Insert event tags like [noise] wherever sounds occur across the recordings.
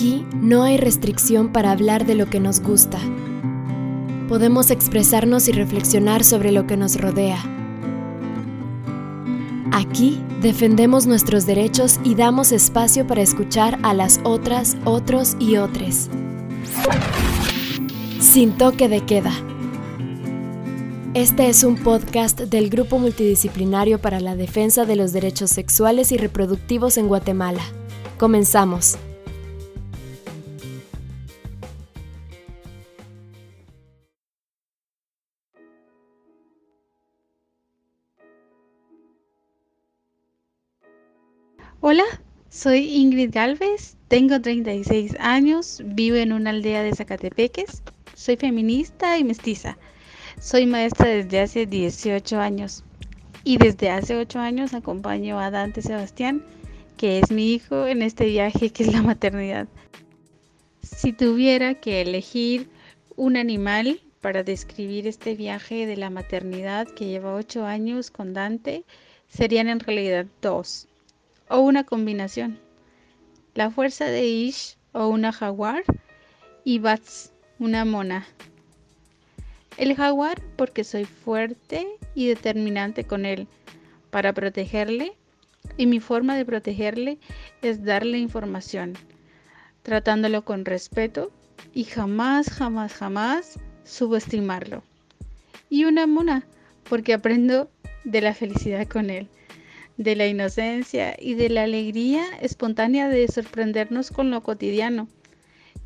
Aquí no hay restricción para hablar de lo que nos gusta. Podemos expresarnos y reflexionar sobre lo que nos rodea. Aquí defendemos nuestros derechos y damos espacio para escuchar a las otras, otros y otras. Sin toque de queda. Este es un podcast del Grupo Multidisciplinario para la Defensa de los Derechos Sexuales y Reproductivos en Guatemala. Comenzamos. Hola, soy Ingrid Galvez, tengo 36 años, vivo en una aldea de Zacatepeques, soy feminista y mestiza. Soy maestra desde hace 18 años y desde hace 8 años acompaño a Dante Sebastián, que es mi hijo, en este viaje que es la maternidad. Si tuviera que elegir un animal para describir este viaje de la maternidad que lleva 8 años con Dante, serían en realidad dos o una combinación. La fuerza de Ish o una jaguar y Bats, una mona. El jaguar porque soy fuerte y determinante con él para protegerle y mi forma de protegerle es darle información, tratándolo con respeto y jamás, jamás, jamás subestimarlo. Y una mona porque aprendo de la felicidad con él de la inocencia y de la alegría espontánea de sorprendernos con lo cotidiano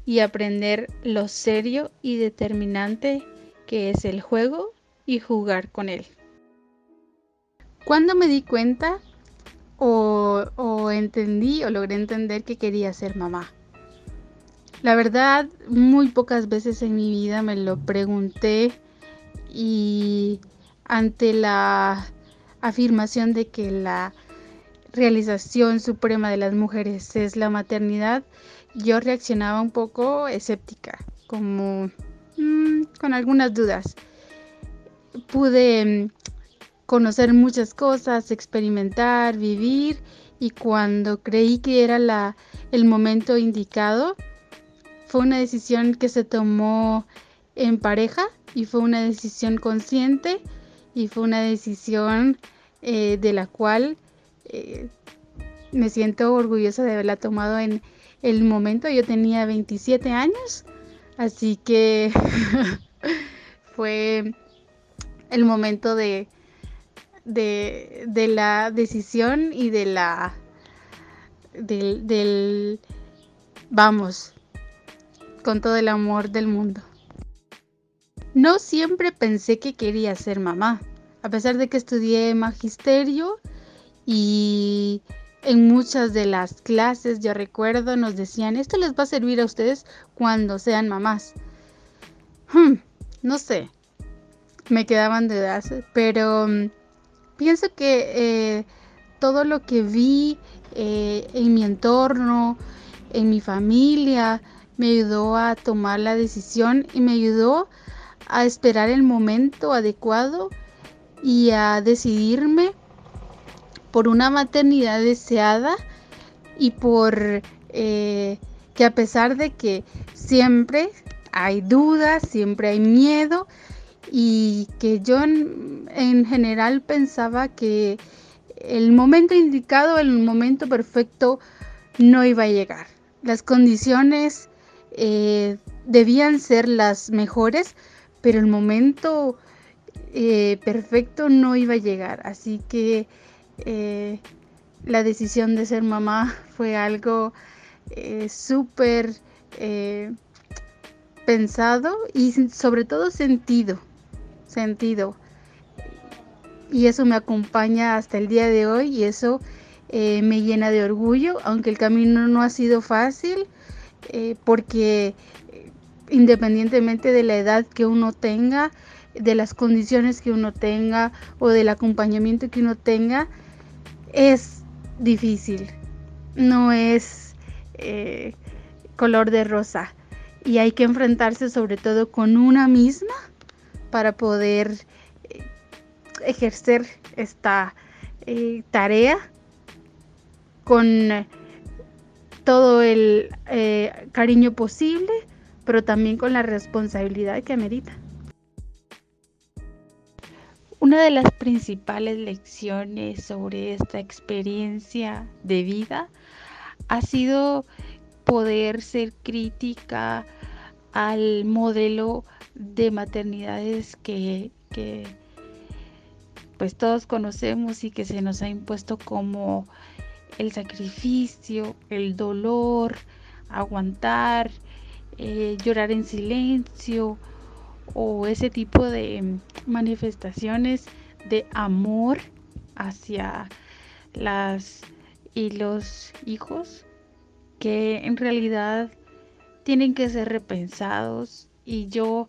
y aprender lo serio y determinante que es el juego y jugar con él. Cuando me di cuenta o, entendí o logré entender que quería ser mamá. La verdad, muy pocas veces en mi vida me lo pregunté y ante la afirmación de que la realización suprema de las mujeres es la maternidad, yo reaccionaba un poco escéptica, como mm, con algunas dudas. Pude mm, conocer muchas cosas, experimentar, vivir y cuando creí que era la, el momento indicado, fue una decisión que se tomó en pareja y fue una decisión consciente y fue una decisión eh, de la cual eh, me siento orgullosa de haberla tomado en el momento. Yo tenía 27 años, así que [laughs] fue el momento de, de, la decisión y de la del, del vamos con todo el amor del mundo. No siempre pensé que quería ser mamá a pesar de que estudié magisterio y en muchas de las clases, yo recuerdo, nos decían, esto les va a servir a ustedes cuando sean mamás. Hmm, no sé, me quedaban dudas, pero mm, pienso que eh, todo lo que vi eh, en mi entorno, en mi familia, me ayudó a tomar la decisión y me ayudó a esperar el momento adecuado y a decidirme por una maternidad deseada y por eh, que a pesar de que siempre hay dudas, siempre hay miedo y que yo en, general pensaba que el momento indicado, el momento perfecto no iba a llegar. Las condiciones eh, debían ser las mejores, pero el momento eh, perfecto no iba a llegar. Así que eh, la decisión de ser mamá [laughs] fue algo eh, súper pensado y sobre todo sentido. Sentido. Y eso me acompaña hasta el día de hoy y eso me llena de orgullo, aunque el camino no ha sido fácil, porque independientemente de la edad que uno tenga, de las condiciones que uno tenga o del acompañamiento que uno tenga, es difícil, no es eh, color de rosa y hay que enfrentarse sobre todo con una misma para poder eh, ejercer esta eh, tarea con todo el cariño posible, pero también con la responsabilidad que amerita. Una de las principales lecciones sobre esta experiencia de vida ha sido poder ser crítica al modelo de maternidades que, pues todos conocemos y que se nos ha impuesto como el sacrificio, el dolor, aguantar, eh, llorar en silencio o ese tipo de manifestaciones de amor hacia las y los hijos que en realidad tienen que ser repensados y yo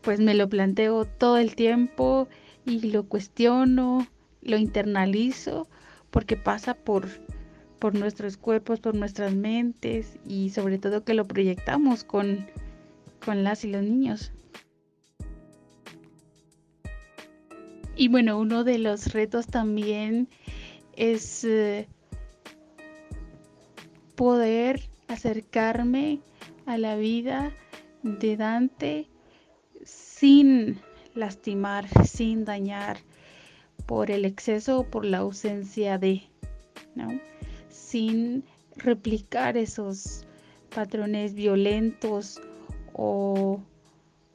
pues me lo planteo todo el tiempo y lo cuestiono, lo internalizo porque pasa por, por nuestros cuerpos, por nuestras mentes y sobre todo que lo proyectamos con, con las y los niños. Y bueno, uno de los retos también es eh, poder acercarme a la vida de Dante sin lastimar, [laughs] sin dañar, por el exceso o por la ausencia de, ¿no? Sin replicar esos patrones violentos o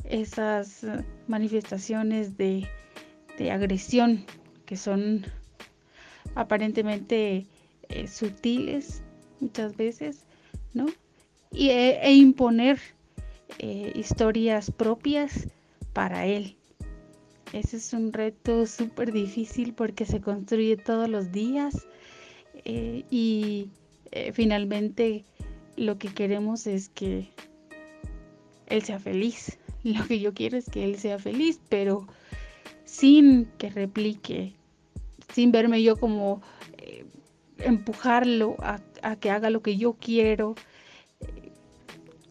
esas manifestaciones de, agresión que son aparentemente eh, sutiles muchas veces, ¿no? Y, e, e imponer eh, historias propias para él, ese es un reto súper difícil porque se construye todos los días eh, y finalmente lo que queremos es que él sea feliz. [laughs] Lo que yo quiero es que él sea feliz, pero sin que replique, sin verme yo como eh, empujarlo a, que haga lo que yo quiero,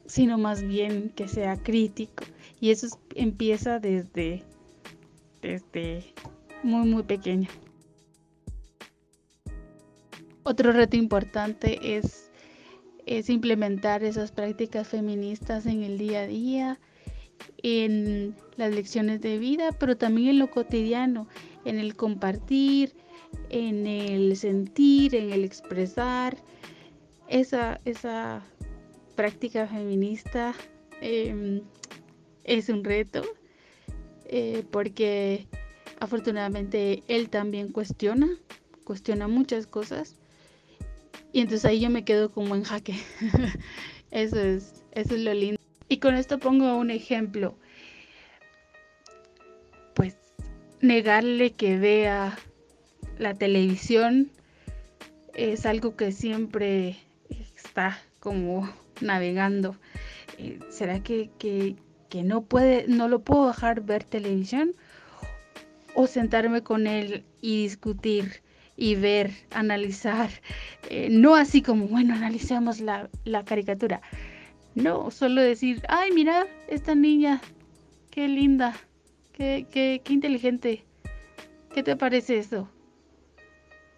sino más bien que sea crítico. Y eso empieza desde desde muy muy pequeña. Otro reto importante es implementar esas prácticas feministas en el día a día, en las lecciones de vida, pero también en lo cotidiano, en el compartir, en el sentir, en el expresar. Esa, esa práctica feminista em, es un reto eh, porque afortunadamente él también cuestiona, cuestiona muchas cosas. Y entonces ahí yo me quedo como en jaque. [laughs] eso, es, eso es lo lindo. Y con esto pongo un ejemplo. Pues negarle que vea la televisión es algo que siempre está como navegando. Eh, ¿Será que, que, que no puede, no lo puedo dejar ver televisión o sentarme con él y discutir y ver, analizar, eh, no así como, bueno, analicemos la, caricatura, no, solo decir, ay, mira, esta niña, qué linda, qué, qué, qué inteligente, ¿qué te parece eso?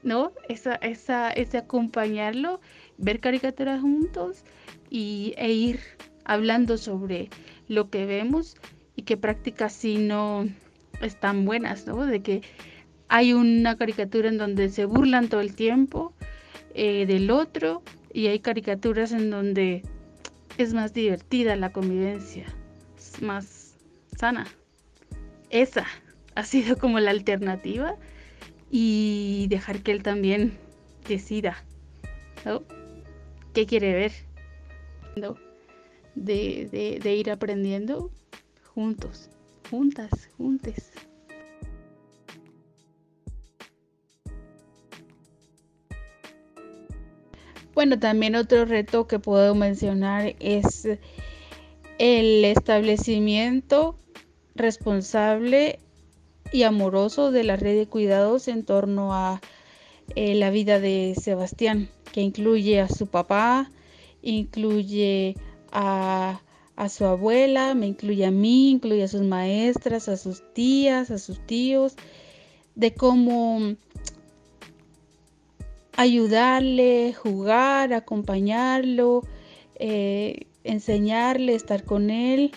¿No? Esa, esa, ese acompañarlo, ver caricaturas juntos y, e ir hablando sobre lo que vemos y qué prácticas si no están buenas, ¿no? De que hay una caricatura en donde se burlan todo el tiempo eh, del otro y hay caricaturas en donde es más divertida la convivencia, es más sana. Esa ha sido como la alternativa y dejar que él también decida, ¿no? ¿Qué quiere ver? ¿No? de, ir aprendiendo juntos, juntas, juntes. Bueno, también otro reto que puedo mencionar es el establecimiento responsable y amoroso de la red de cuidados en torno a eh, la vida de Sebastián, que incluye a su papá, incluye a, su abuela, me incluye a mí, incluye a sus maestras, a sus tías, a sus tíos, de cómo ayudarle, jugar, acompañarlo, eh, enseñarle, estar con él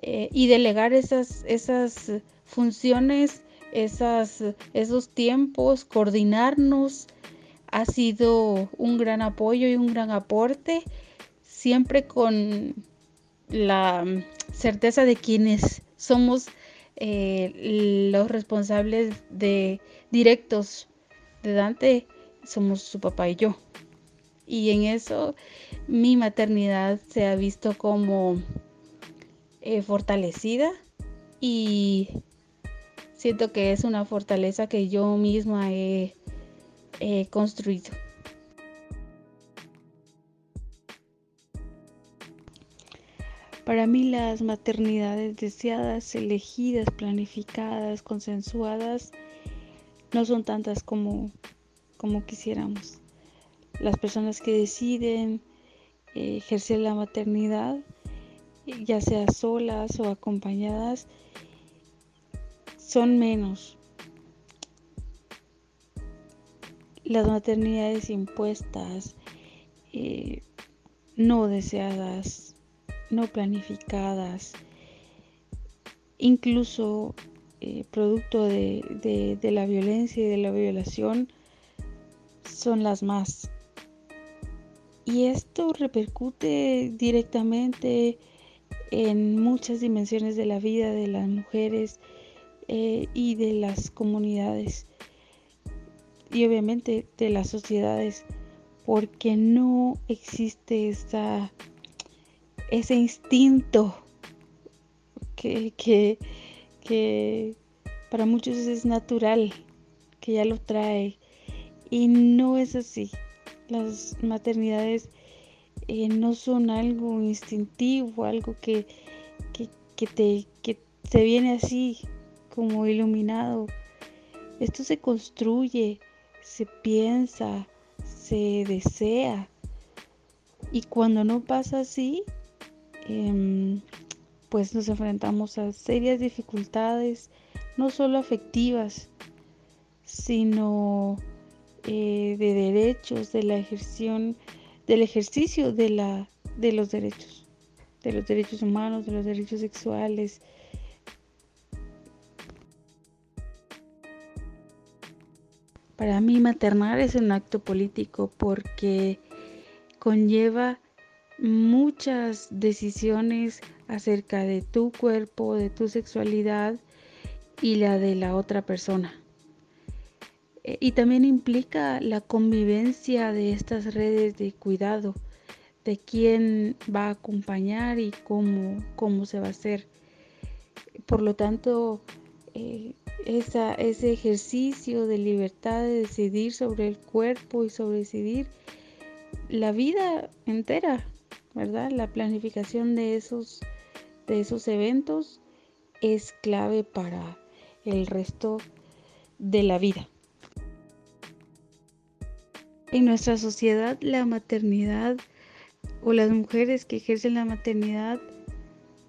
eh, y delegar esas, esas funciones, esas, esos tiempos, coordinarnos. Ha sido un gran apoyo y un gran aporte, siempre con la certeza de quienes somos eh, los responsables de directos de Dante, somos su papá y yo. Y en eso mi maternidad se ha visto como eh, fortalecida y siento que es una fortaleza que yo misma he construido. Para mí las maternidades deseadas, elegidas, planificadas, consensuadas, no son tantas como, como quisiéramos. Las personas que deciden eh, ejercer la maternidad, ya sea solas o acompañadas, son menos. Las maternidades impuestas, eh, no deseadas, no planificadas, incluso eh, producto de, de la violencia y de la violación, son las más. Y esto repercute directamente en muchas dimensiones de la vida de las mujeres eh, y de las comunidades y obviamente de las sociedades porque no existe esa ese instinto que, que, para muchos es natural, que ya lo trae. Y no es así. Las maternidades eh, no son algo instintivo, algo que, que, te, que te viene así como iluminado. Esto se construye, se piensa, se desea. Y cuando no pasa así, Em, pues nos enfrentamos a serias dificultades, no solo afectivas, sino eh, de derechos, de la ejerción, del ejercicio de, la, de los derechos, de los derechos humanos, de los derechos sexuales. Para mí maternar es un acto político porque conlleva muchas decisiones acerca de tu cuerpo, de tu sexualidad y la de la otra persona. Eh, y también implica la convivencia de estas redes de cuidado, de quién va a acompañar y cómo, cómo se va a hacer. Por lo tanto, eh, ese ejercicio de libertad de decidir sobre el cuerpo y sobre decidir la vida entera ¿verdad? La planificación de esos, de esos eventos es clave para el resto de la vida. En nuestra sociedad la maternidad o las mujeres que ejercen la maternidad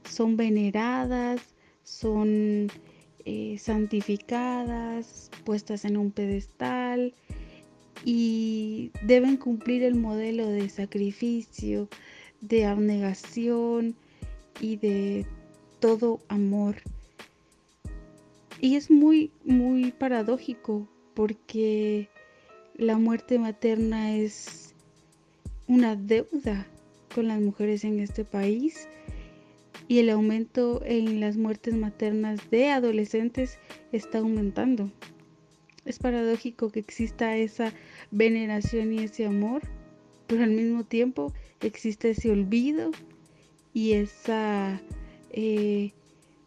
son veneradas, son eh, santificadas, puestas en un pedestal y deben cumplir el modelo de sacrificio, de abnegación y de todo amor. Y es muy, muy paradójico porque la muerte materna es una deuda con las mujeres en este país y el aumento en las muertes maternas de adolescentes está aumentando. Es paradójico que exista esa veneración y ese amor, pero al mismo tiempo existe ese olvido y esa eh,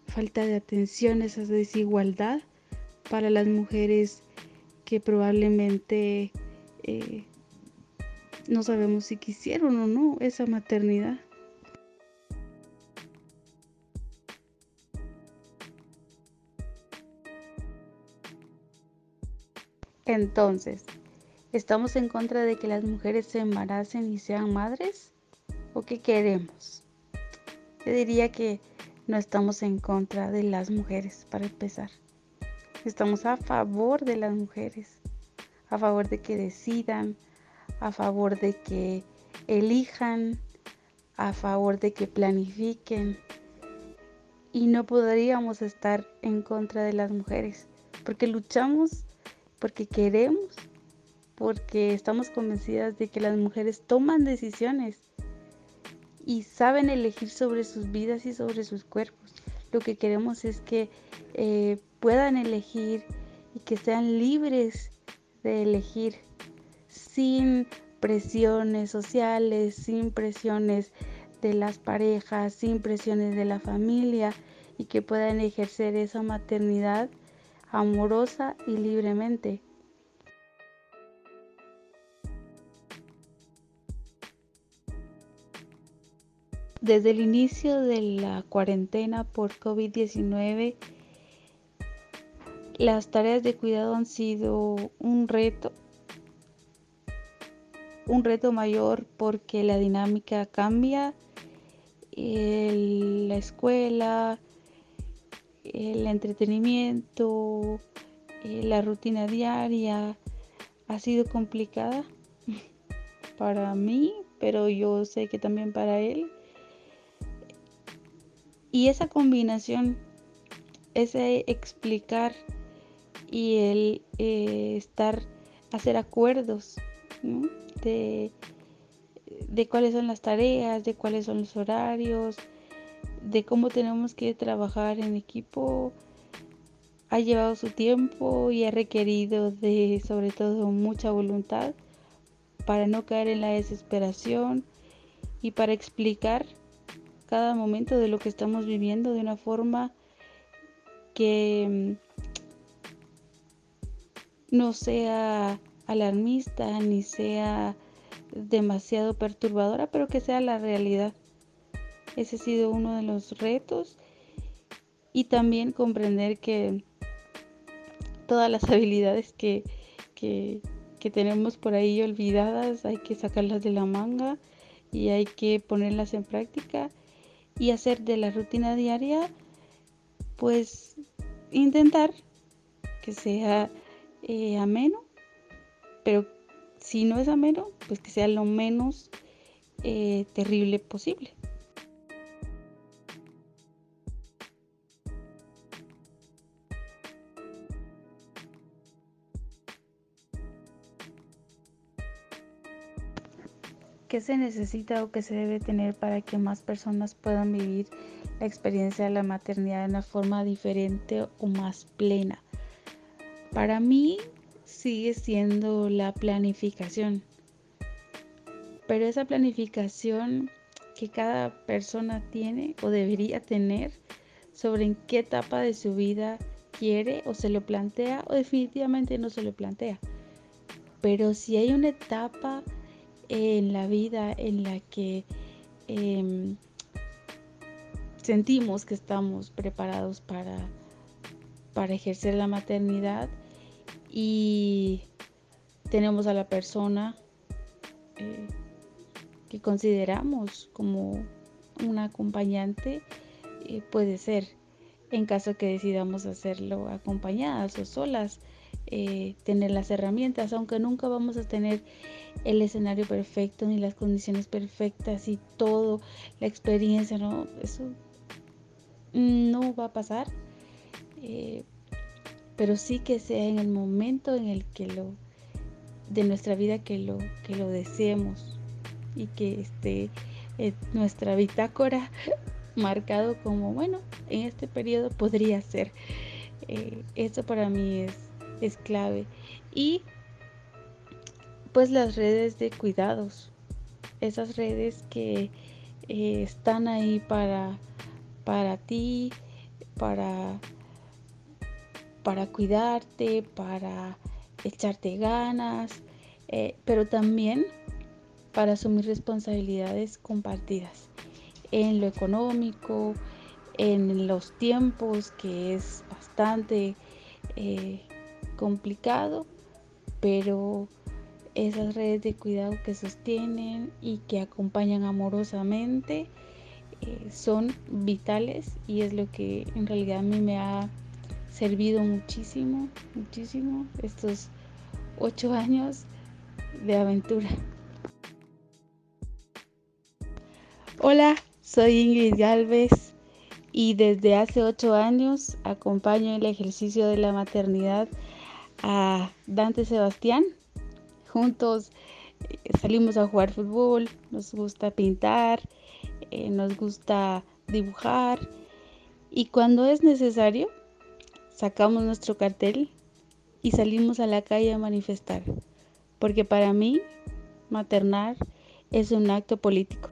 falta de atención, esa desigualdad para las mujeres que probablemente eh, no sabemos si quisieron o no esa maternidad. Entonces, ¿Estamos en contra de que las mujeres se embaracen y sean madres? ¿O qué queremos? Yo diría que no estamos en contra de las mujeres, para empezar. Estamos a favor de las mujeres, a favor de que decidan, a favor de que elijan, a favor de que planifiquen. Y no podríamos estar en contra de las mujeres, porque luchamos, porque queremos, porque estamos convencidas de que las mujeres toman decisiones y saben elegir sobre sus vidas y sobre sus cuerpos. Lo que queremos es que eh, puedan elegir y que sean libres de elegir sin presiones sociales, sin presiones de las parejas, sin presiones de la familia y que puedan ejercer esa maternidad amorosa y libremente. Desde el inicio de la cuarentena por COVID-19, las tareas de cuidado han sido un reto, un reto mayor porque la dinámica cambia, la escuela, el entretenimiento, la rutina diaria ha sido complicada [laughs] para mí, pero yo sé que también para él. Y esa combinación, ese explicar y el eh, estar, hacer acuerdos de, de cuáles son las tareas, de cuáles son los horarios, de cómo tenemos que trabajar en equipo, ha llevado su tiempo y ha requerido de sobre todo mucha voluntad para no caer en la desesperación y para explicar cada momento de lo que estamos viviendo de una forma que no sea alarmista ni sea demasiado perturbadora, pero que sea la realidad. Ese ha sido uno de los retos y también comprender que todas las [laughs] habilidades que, que, tenemos por ahí olvidadas hay que sacarlas de la manga y hay que ponerlas en práctica y hacer de la rutina diaria pues intentar que sea eh, ameno, pero si no es ameno, pues que sea lo menos eh, terrible posible. ¿Qué se necesita o qué se debe tener para que más personas puedan vivir la experiencia de la maternidad de una forma diferente o más plena? Para mí sigue siendo la planificación, pero esa planificación que cada persona tiene o debería tener sobre en qué etapa de su vida quiere o se lo plantea o definitivamente no se lo plantea. Pero si hay una etapa en la vida en la que em, sentimos que estamos preparados para, para ejercer la maternidad, y tenemos a la persona eh, que consideramos como una acompañante, eh, puede ser en caso que decidamos hacerlo acompañadas o solas, eh, tener las herramientas, aunque nunca vamos a tener el escenario perfecto ni las condiciones perfectas y todo, la experiencia, ¿no? Eso no va a pasar pero sí que sea en el momento en el que lo de nuestra vida que lo que lo deseemos y que esté en nuestra bitácora [laughs] marcado como bueno en este periodo podría ser. Eh, eso para mí es, es clave. Y pues las redes de cuidados. Esas redes que eh, están ahí para para ti para para cuidarte, para echarte ganas, eh, pero también para asumir responsabilidades compartidas en lo económico, en los tiempos, que es bastante eh, complicado, pero esas redes de cuidado que sostienen y que acompañan amorosamente eh, son vitales y es lo que en realidad a mí me ha servido muchísimo, muchísimo estos ocho años de aventura. Hola, soy Ingrid Galvez y desde hace ocho años acompaño el ejercicio de la maternidad a Dante Sebastián. Juntos eh, salimos a jugar fútbol, nos gusta pintar, eh, nos gusta dibujar y cuando es necesario sacamos nuestro cartel y salimos a la calle a manifestar, porque para mí maternar es un acto político.